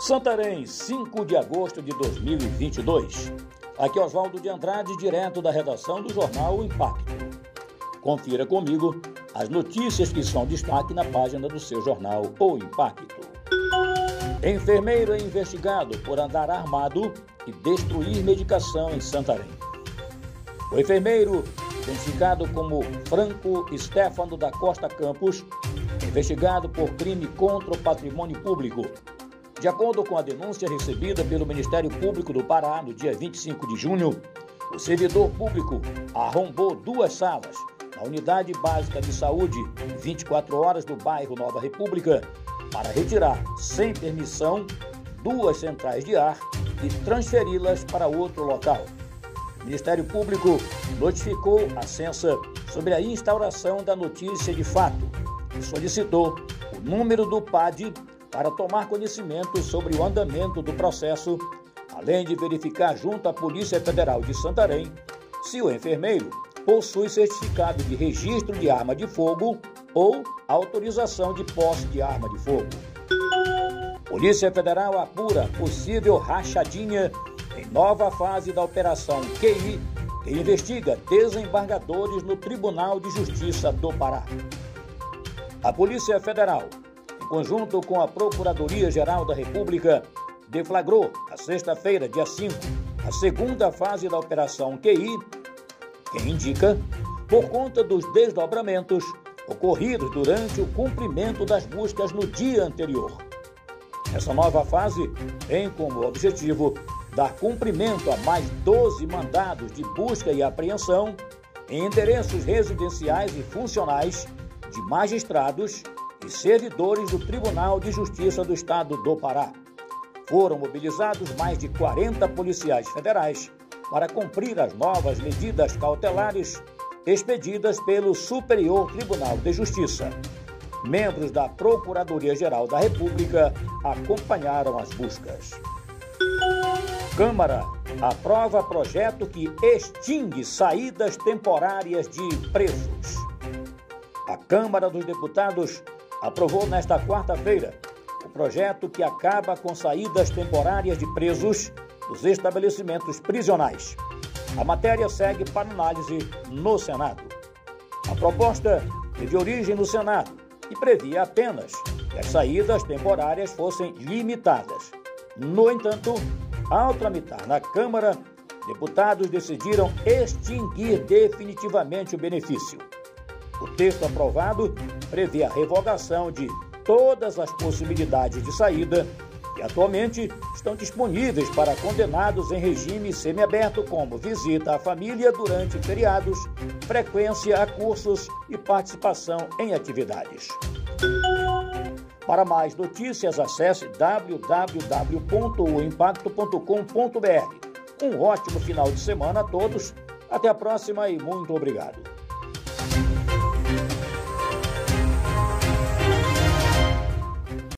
Santarém, 5 de agosto de 2022. Aqui é Oswaldo de Andrade, direto da redação do jornal Impacto. Confira comigo as notícias que são destaque na página do seu jornal O Impacto. Enfermeiro é investigado por andar armado e destruir medicação em Santarém. O enfermeiro, identificado como Franco Stefano da Costa Campos, investigado por crime contra o patrimônio público de acordo com a denúncia recebida pelo Ministério Público do Pará no dia 25 de junho, o servidor público arrombou duas salas na Unidade Básica de Saúde 24 horas do bairro Nova República para retirar, sem permissão, duas centrais de ar e transferi-las para outro local. O Ministério Público notificou a Censa sobre a instauração da notícia de fato e solicitou o número do PAD para tomar conhecimento sobre o andamento do processo, além de verificar junto à Polícia Federal de Santarém se o enfermeiro possui certificado de registro de arma de fogo ou autorização de posse de arma de fogo. Polícia Federal apura possível rachadinha em nova fase da Operação QI, que investiga desembargadores no Tribunal de Justiça do Pará. A Polícia Federal conjunto com a Procuradoria-Geral da República, deflagrou, na sexta-feira, dia 5, a segunda fase da Operação QI, que indica, por conta dos desdobramentos ocorridos durante o cumprimento das buscas no dia anterior. Essa nova fase tem como objetivo dar cumprimento a mais 12 mandados de busca e apreensão em endereços residenciais e funcionais de magistrados e servidores do Tribunal de Justiça do Estado do Pará. Foram mobilizados mais de 40 policiais federais para cumprir as novas medidas cautelares expedidas pelo Superior Tribunal de Justiça. Membros da Procuradoria-Geral da República acompanharam as buscas. Câmara aprova projeto que extingue saídas temporárias de presos. A Câmara dos Deputados aprovou nesta quarta-feira o projeto que acaba com saídas temporárias de presos dos estabelecimentos prisionais. A matéria segue para análise no Senado. A proposta teve origem no Senado e previa apenas que as saídas temporárias fossem limitadas. No entanto, ao tramitar na Câmara, deputados decidiram extinguir definitivamente o benefício. O texto aprovado prevê a revogação de todas as possibilidades de saída que atualmente estão disponíveis para condenados em regime semiaberto, como visita à família durante feriados, frequência a cursos e participação em atividades. Para mais notícias, acesse www.oimpacto.com.br. Um ótimo final de semana a todos. Até a próxima e muito obrigado.